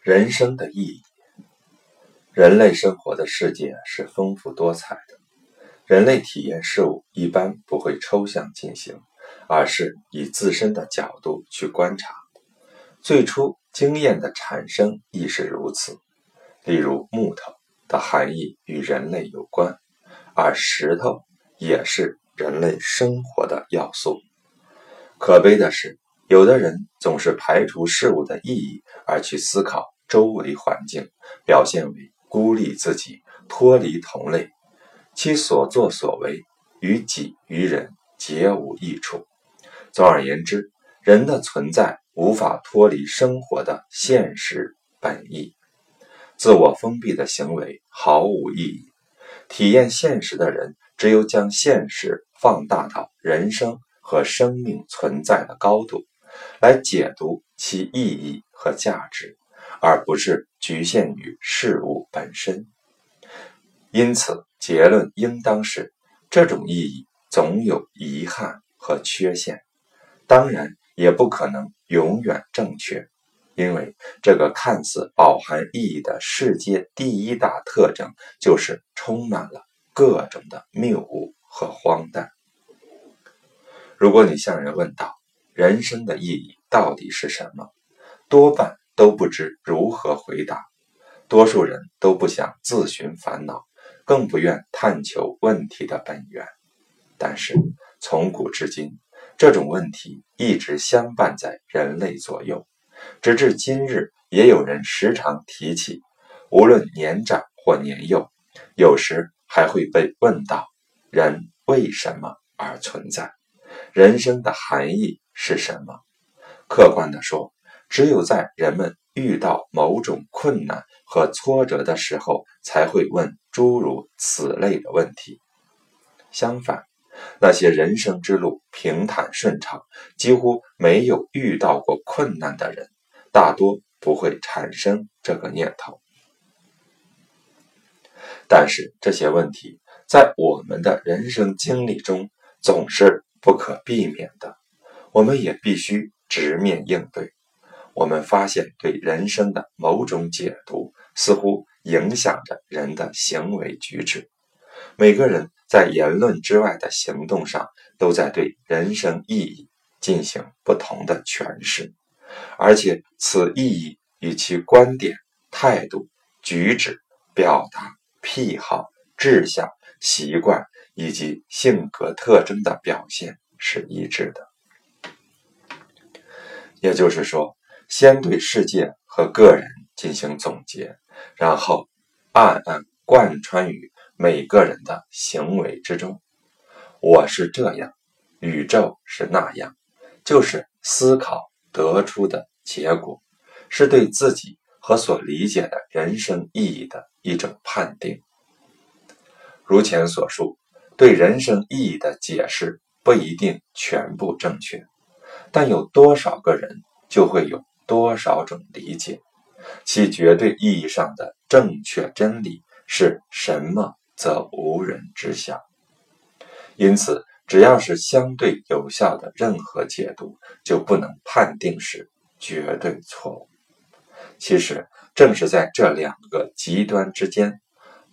人生的意义。人类生活的世界是丰富多彩的。人类体验事物一般不会抽象进行，而是以自身的角度去观察。最初经验的产生亦是如此。例如，木头的含义与人类有关，而石头也是人类生活的要素。可悲的是。有的人总是排除事物的意义而去思考周围环境，表现为孤立自己、脱离同类，其所作所为于己于人皆无益处。总而言之，人的存在无法脱离生活的现实本意，自我封闭的行为毫无意义。体验现实的人，只有将现实放大到人生和生命存在的高度。来解读其意义和价值，而不是局限于事物本身。因此，结论应当是：这种意义总有遗憾和缺陷，当然也不可能永远正确，因为这个看似饱含意义的世界第一大特征，就是充满了各种的谬误和荒诞。如果你向人问道，人生的意义到底是什么？多半都不知如何回答。多数人都不想自寻烦恼，更不愿探求问题的本源。但是从古至今，这种问题一直相伴在人类左右，直至今日，也有人时常提起。无论年长或年幼，有时还会被问到：人为什么而存在？人生的含义？是什么？客观地说，只有在人们遇到某种困难和挫折的时候，才会问诸如此类的问题。相反，那些人生之路平坦顺畅、几乎没有遇到过困难的人，大多不会产生这个念头。但是，这些问题在我们的人生经历中总是不可避免的。我们也必须直面应对。我们发现，对人生的某种解读似乎影响着人的行为举止。每个人在言论之外的行动上，都在对人生意义进行不同的诠释，而且此意义与其观点、态度、举止、表达、癖好、志向、习惯以及性格特征的表现是一致的。也就是说，先对世界和个人进行总结，然后暗暗贯穿于每个人的行为之中。我是这样，宇宙是那样，就是思考得出的结果，是对自己和所理解的人生意义的一种判定。如前所述，对人生意义的解释不一定全部正确。但有多少个人，就会有多少种理解，其绝对意义上的正确真理是什么，则无人知晓。因此，只要是相对有效的任何解读，就不能判定是绝对错误。其实，正是在这两个极端之间，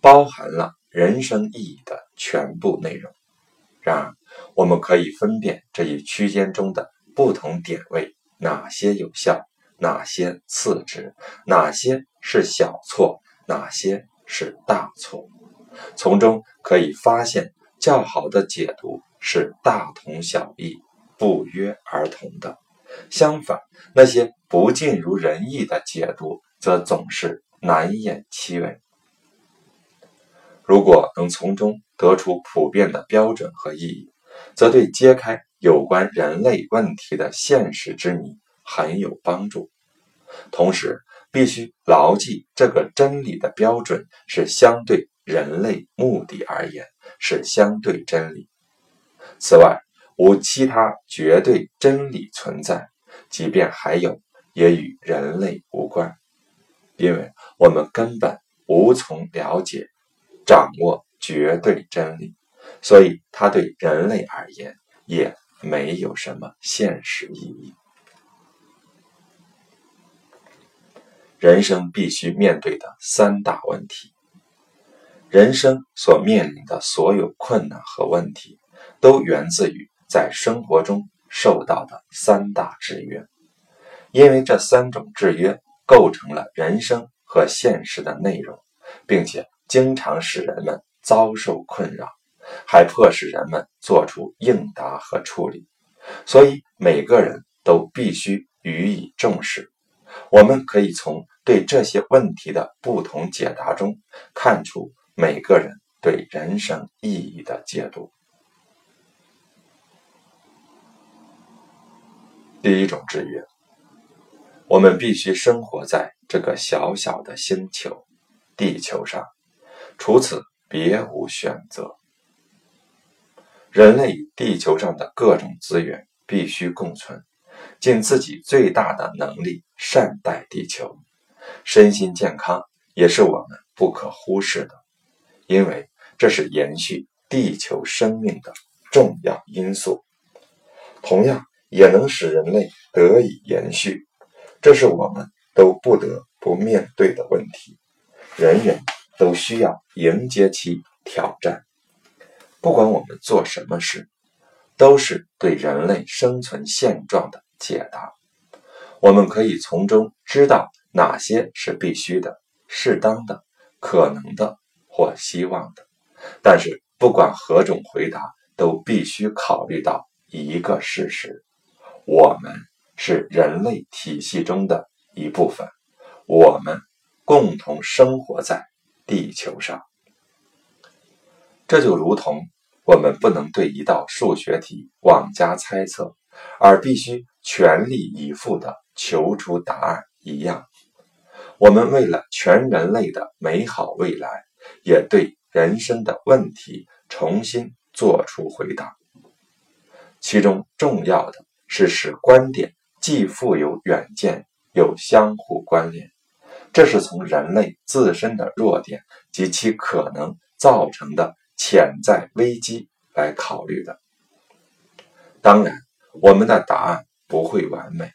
包含了人生意义的全部内容。然而，我们可以分辨这一区间中的。不同点位，哪些有效，哪些次之，哪些是小错，哪些是大错，从中可以发现，较好的解读是大同小异、不约而同的；相反，那些不尽如人意的解读，则总是难掩其味。如果能从中得出普遍的标准和意义，则对揭开。有关人类问题的现实之谜很有帮助，同时必须牢记这个真理的标准是相对人类目的而言是相对真理。此外，无其他绝对真理存在，即便还有，也与人类无关，因为我们根本无从了解、掌握绝对真理，所以它对人类而言也。没有什么现实意义。人生必须面对的三大问题。人生所面临的所有困难和问题，都源自于在生活中受到的三大制约。因为这三种制约构成了人生和现实的内容，并且经常使人们遭受困扰，还迫使人们做出应答和处理。所以，每个人都必须予以重视。我们可以从对这些问题的不同解答中看出每个人对人生意义的解读。第一种制约。我们必须生活在这个小小的星球——地球上，除此别无选择。人类与地球上的各种资源必须共存，尽自己最大的能力善待地球。身心健康也是我们不可忽视的，因为这是延续地球生命的重要因素，同样也能使人类得以延续。这是我们都不得不面对的问题，人人都需要迎接其挑战。不管我们做什么事，都是对人类生存现状的解答。我们可以从中知道哪些是必须的、适当的、可能的或希望的。但是，不管何种回答，都必须考虑到一个事实：我们。是人类体系中的一部分，我们共同生活在地球上。这就如同我们不能对一道数学题妄加猜测，而必须全力以赴地求出答案一样。我们为了全人类的美好未来，也对人生的问题重新做出回答。其中重要的是使观点。既富有远见，又相互关联，这是从人类自身的弱点及其可能造成的潜在危机来考虑的。当然，我们的答案不会完美，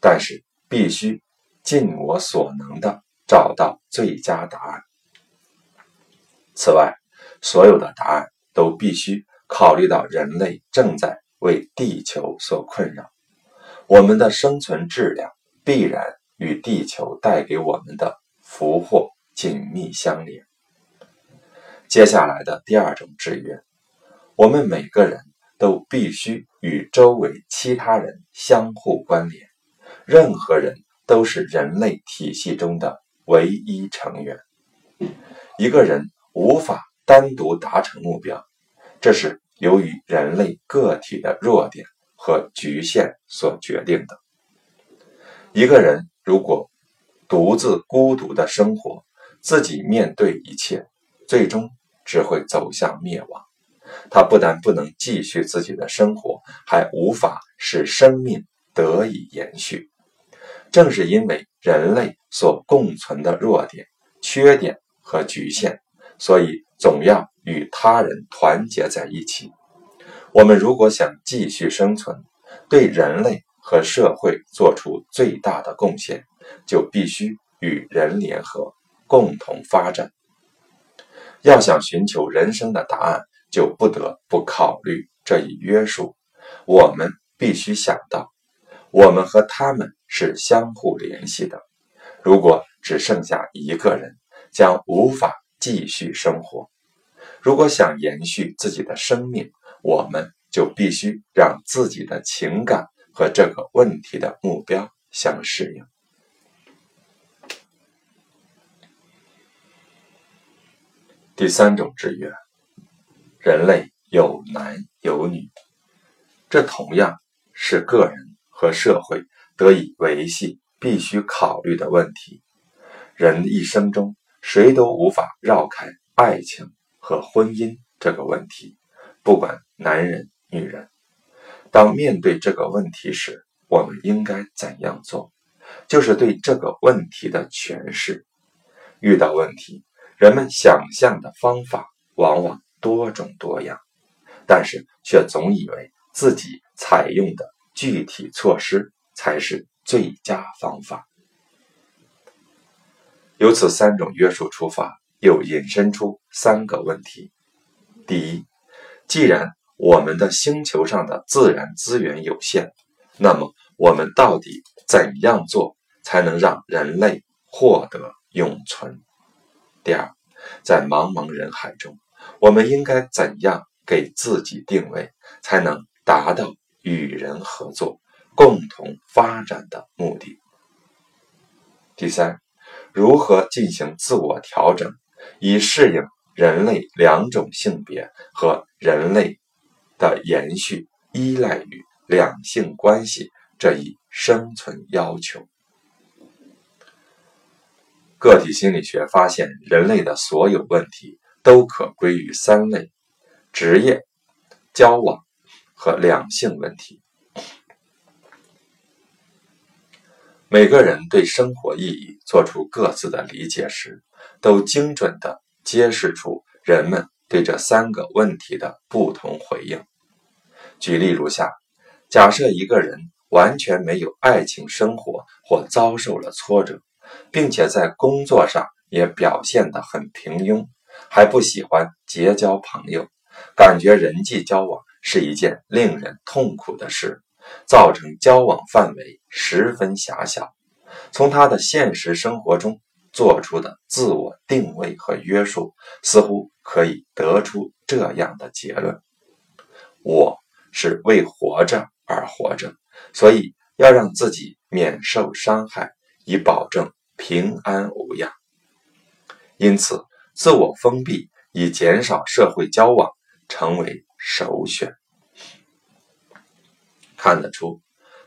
但是必须尽我所能的找到最佳答案。此外，所有的答案都必须考虑到人类正在为地球所困扰。我们的生存质量必然与地球带给我们的福祸紧密相连。接下来的第二种制约，我们每个人都必须与周围其他人相互关联，任何人都是人类体系中的唯一成员。一个人无法单独达成目标，这是由于人类个体的弱点。和局限所决定的。一个人如果独自孤独的生活，自己面对一切，最终只会走向灭亡。他不但不能继续自己的生活，还无法使生命得以延续。正是因为人类所共存的弱点、缺点和局限，所以总要与他人团结在一起。我们如果想继续生存，对人类和社会做出最大的贡献，就必须与人联合，共同发展。要想寻求人生的答案，就不得不考虑这一约束。我们必须想到，我们和他们是相互联系的。如果只剩下一个人，将无法继续生活。如果想延续自己的生命，我们就必须让自己的情感和这个问题的目标相适应。第三种制约，人类有男有女，这同样是个人和社会得以维系必须考虑的问题。人一生中，谁都无法绕开爱情和婚姻这个问题。不管男人、女人，当面对这个问题时，我们应该怎样做？就是对这个问题的诠释。遇到问题，人们想象的方法往往多种多样，但是却总以为自己采用的具体措施才是最佳方法。由此三种约束出发，又引申出三个问题：第一，既然我们的星球上的自然资源有限，那么我们到底怎样做才能让人类获得永存？第二，在茫茫人海中，我们应该怎样给自己定位，才能达到与人合作、共同发展的目的？第三，如何进行自我调整，以适应人类两种性别和人类的延续依赖于两性关系这一生存要求？个体心理学发现，人类的所有问题都可归于三类：职业、交往和两性问题。每个人对生活意义做出各自的理解时，都精准地揭示出人们对这三个问题的不同回应。举例如下：假设一个人完全没有爱情生活，或遭受了挫折。并且在工作上也表现得很平庸，还不喜欢结交朋友，感觉人际交往是一件令人痛苦的事，造成交往范围十分狭小。从他的现实生活中做出的自我定位和约束，似乎可以得出这样的结论：我是为活着而活着，所以要让自己免受伤害，以保证。平安无恙，因此自我封闭以减少社会交往成为首选。看得出，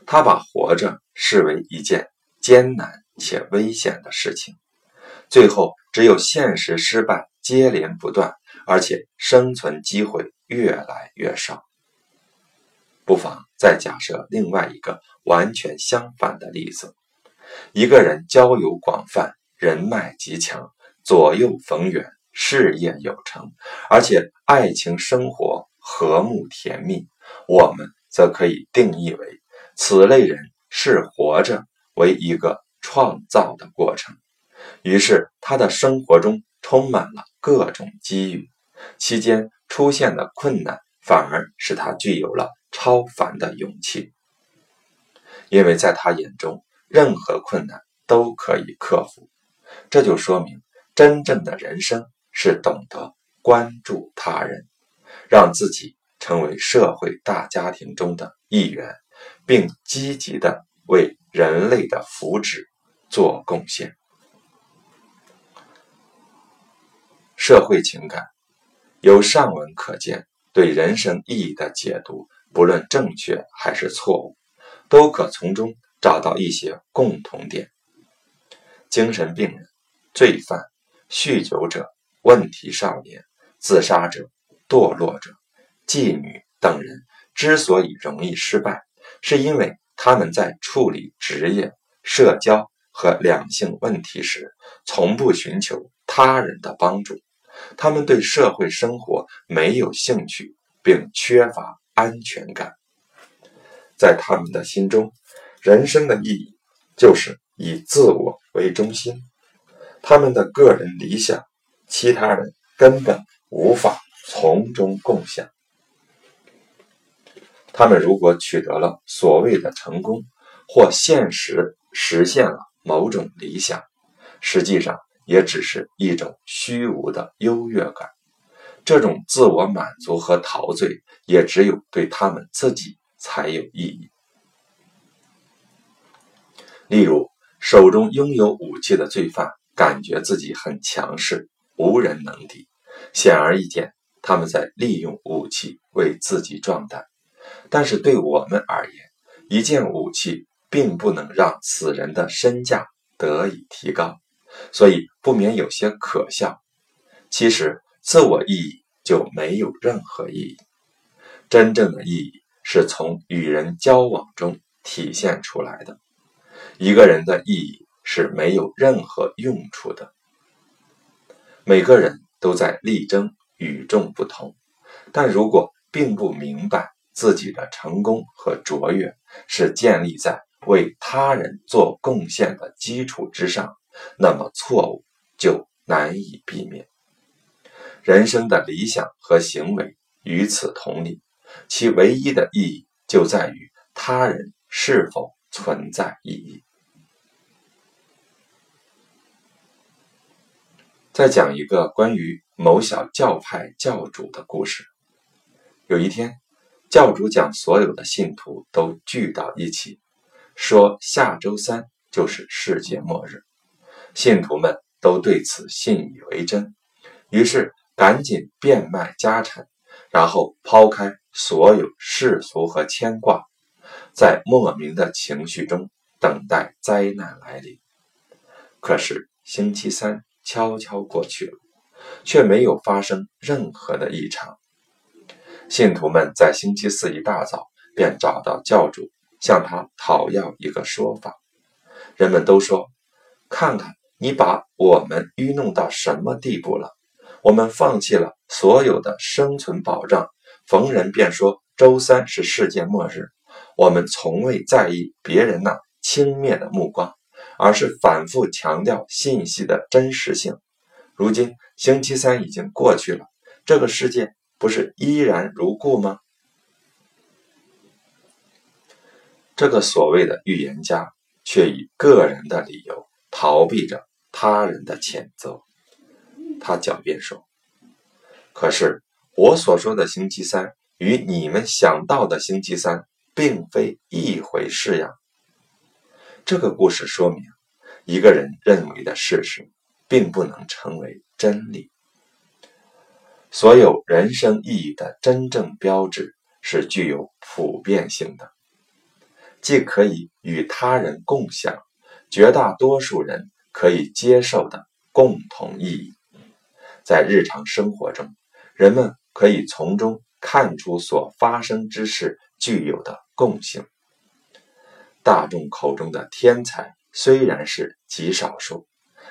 他把活着视为一件艰难且危险的事情。最后，只有现实失败接连不断，而且生存机会越来越少。不妨再假设另外一个完全相反的例子。一个人交友广泛，人脉极强，左右逢源，事业有成，而且爱情生活和睦甜蜜，我们则可以定义为此类人是活着为一个创造的过程。于是他的生活中充满了各种机遇，期间出现的困难反而使他具有了超凡的勇气，因为在他眼中。任何困难都可以克服，这就说明真正的人生是懂得关注他人，让自己成为社会大家庭中的一员，并积极的为人类的福祉做贡献。社会情感由上文可见，对人生意义的解读，不论正确还是错误，都可从中。找到一些共同点：精神病人、罪犯、酗酒者、问题少年、自杀者、堕落者、妓女等人之所以容易失败，是因为他们在处理职业、社交和两性问题时，从不寻求他人的帮助。他们对社会生活没有兴趣，并缺乏安全感。在他们的心中。人生的意义就是以自我为中心，他们的个人理想，其他人根本无法从中共享。他们如果取得了所谓的成功，或现实实现了某种理想，实际上也只是一种虚无的优越感。这种自我满足和陶醉，也只有对他们自己才有意义。例如，手中拥有武器的罪犯感觉自己很强势，无人能敌。显而易见，他们在利用武器为自己壮胆。但是对我们而言，一件武器并不能让此人的身价得以提高，所以不免有些可笑。其实，自我意义就没有任何意义。真正的意义是从与人交往中体现出来的。一个人的意义是没有任何用处的。每个人都在力争与众不同，但如果并不明白自己的成功和卓越是建立在为他人做贡献的基础之上，那么错误就难以避免。人生的理想和行为与此同理，其唯一的意义就在于他人是否存在意义。再讲一个关于某小教派教主的故事。有一天，教主将所有的信徒都聚到一起，说下周三就是世界末日。信徒们都对此信以为真，于是。赶紧变卖家产，然后抛开所有世俗和牵挂，在莫名的情绪中等待灾难来临。可是星期三悄悄过去了，却没有发生任何的异常。信徒们在星期四一大早便找到教主，向他讨要一个说法。人们都说：“看看你把我们愚弄到什么地步了。”我们放弃了所有的生存保障，逢人便说周三是世界末日。我们从未在意别人那轻蔑的目光，而是反复强调信息的真实性。如今星期三已经过去了，这个世界不是依然如故吗？这个所谓的预言家却以个人的理由逃避着他人的谴责。他狡辩说：“可是我所说的星期三与你们想到的星期三并非一回事呀。”这个故事说明，一个人认为的事实，并不能成为真理。所有人生意义的真正标志是具有普遍性的，既可以与他人共享，绝大多数人可以接受的共同意义。在日常生活中，人们可以从中看出所发生之事具有的共性。大众口中的天才虽然是极少数，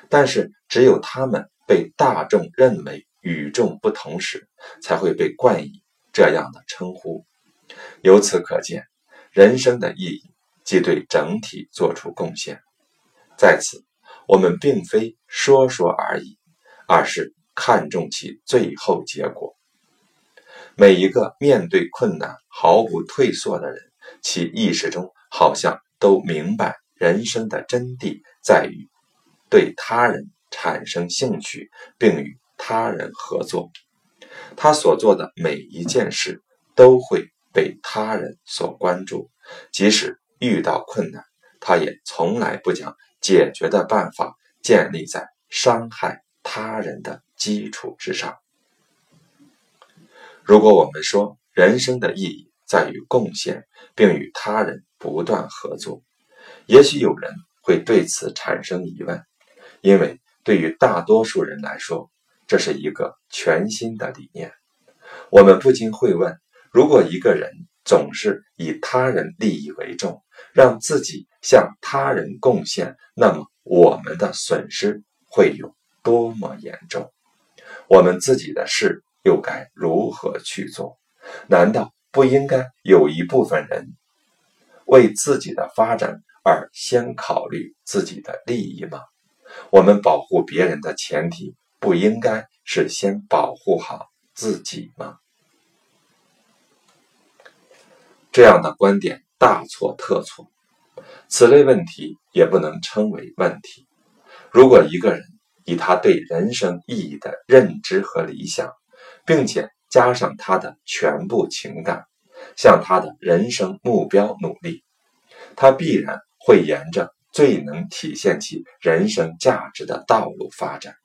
但是只有他们被大众认为与众不同时，才会被冠以这样的称呼。由此可见，人生的意义即对整体做出贡献。在此，我们并非说说而已，而是。看重其最后结果。每一个面对困难毫不退缩的人，其意识中好像都明白人生的真谛在于对他人产生兴趣，并与他人合作。他所做的每一件事都会被他人所关注，即使遇到困难，他也从来不将解决的办法建立在伤害他人的。基础之上，如果我们说人生的意义在于贡献，并与他人不断合作，也许有人会对此产生疑问，因为对于大多数人来说，这是一个全新的理念。我们不禁会问：如果一个人总是以他人利益为重，让自己向他人贡献，那么我们的损失会有多么严重？我们自己的事又该如何去做？难道不应该有一部分人为自己的发展而先考虑自己的利益吗？我们保护别人的前提不应该是先保护好自己吗？这样的观点大错特错。此类问题也不能称为问题。如果一个人，以他对人生意义的认知和理想，并且加上他的全部情感，向他的人生目标努力，他必然会沿着最能体现其人生价值的道路发展。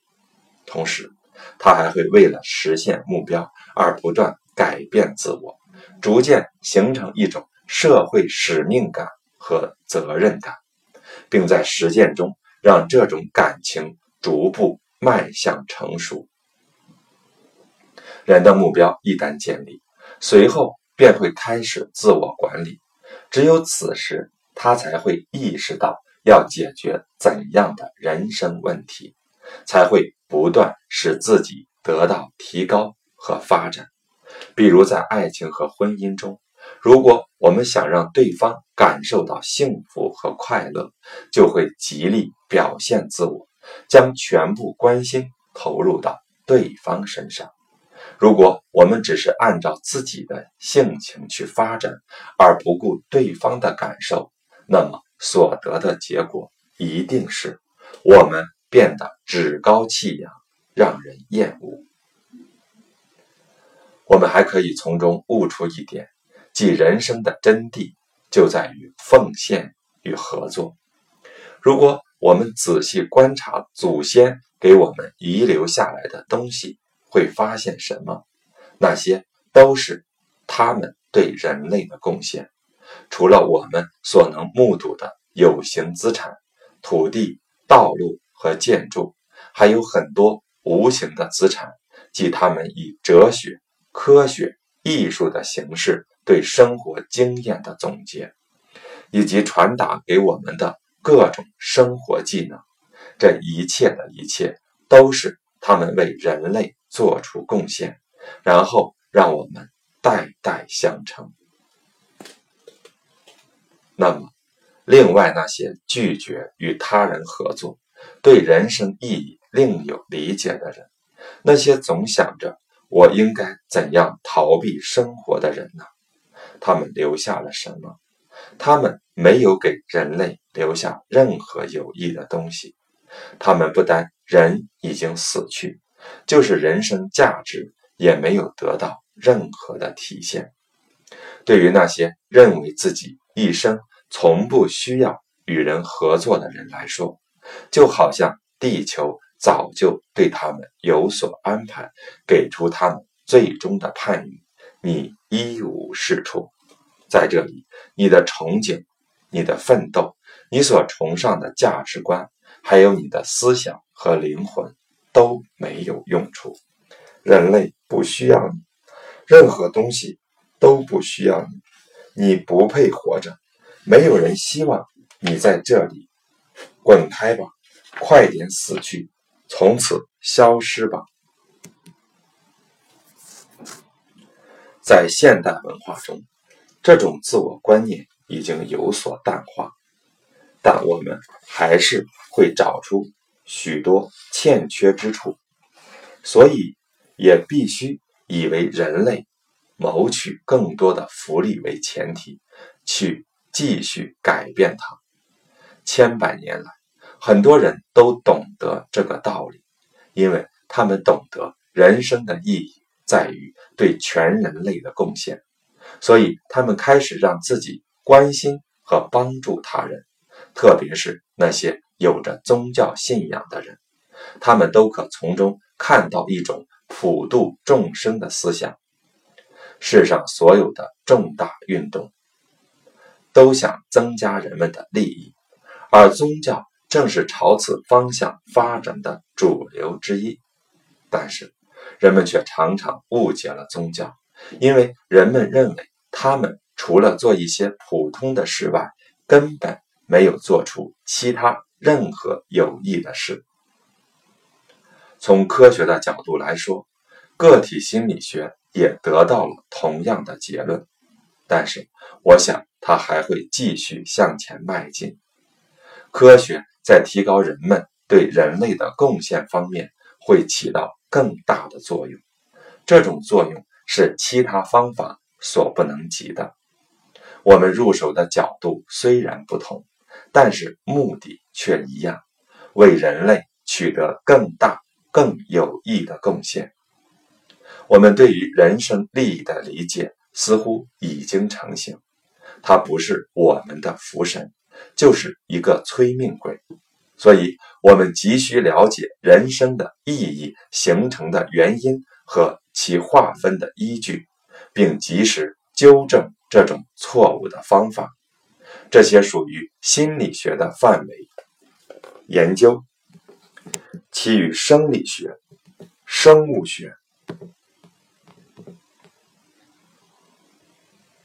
同时，他还会为了实现目标而不断改变自我，逐渐形成一种社会使命感和责任感，并在实践中让这种感情。逐步迈向成熟，人的目标一旦建立，随后便会开始自我管理。只有此时，他才会意识到要解决怎样的人生问题，才会不断使自己得到提高和发展。比如在爱情和婚姻中，如果我们想让对方感受到幸福和快乐，就会极力表现自我，将全部关心投入到对方身上。如果我们只是按照自己的性情去发展，而不顾对方的感受，那么所得的结果一定是我们变得趾高气扬，让人厌恶。我们还可以从中悟出一点，即人生的真谛就在于奉献与合作。如果我们仔细观察祖先给我们遗留下来的东西，会发现什么？那些都是他们对人类的贡献。除了我们所能目睹的有形资产、土地、道路和建筑，还有很多无形的资产，即他们以哲学。科学、艺术的形式对生活经验的总结，以及传达给我们的各种生活技能，这一切的一切都是他们为人类做出贡献，然后让我们代代相承。那么，另外那些拒绝与他人合作、对人生意义另有理解的人，那些总想着。我应该怎样逃避生活的人呢？他们留下了什么？他们没有给人类留下任何有益的东西。他们不单人已经死去，就是人生价值也没有得到任何的体现。对于那些认为自己一生从不需要与人合作的人来说，就好像地球。早就对他们有所安排，给出他们最终的判语，你一无是处。在这里，你的憧憬、你的奋斗、你所崇尚的价值观，还有你的思想和灵魂都没有用处。人类不需要你，任何东西都不需要你，你不配活着。没有人希望你在这里。滚开吧，快点死去！从此消失吧。在现代文化中，这种自我观念已经有所淡化，但我们还是会找出许多欠缺之处，所以也必须以为人类谋取更多的福利为前提，去继续改变它。千百年来。很多人都懂得这个道理，因为他们懂得人生的意义在于对全人类的贡献，所以他们开始让自己关心和帮助他人，特别是那些有着宗教信仰的人，他们都可从中看到一种普度众生的思想。世上所有的重大运动都想增加人们的利益，而宗教。正是朝此方向发展的主流之一，但是人们却常常误解了宗教，因为人们认为他们除了做一些普通的事外，根本没有做出其他任何有益的事。从科学的角度来说，个体心理学也得到了同样的结论，但是我想它还会继续向前迈进，科学。在提高人们对人类的贡献方面，会起到更大的作用。这种作用是其他方法所不能及的。我们入手的角度虽然不同，但是目的却一样：为人类取得更大、更有益的贡献。我们对于人生利益的理解似乎已经成型。它不是我们的福神。就是一个催命鬼，所以我们急需了解人生的意义形成的原因和其划分的依据，并及时纠正这种错误的方法。这些属于心理学的范围研究，其与生理学、生物学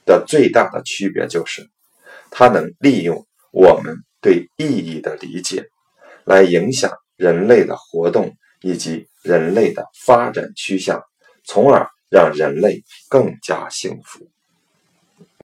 的最大的区别就是，它能利用。我们对意义的理解，来影响人类的活动以及人类的发展趋向，从而让人类更加幸福。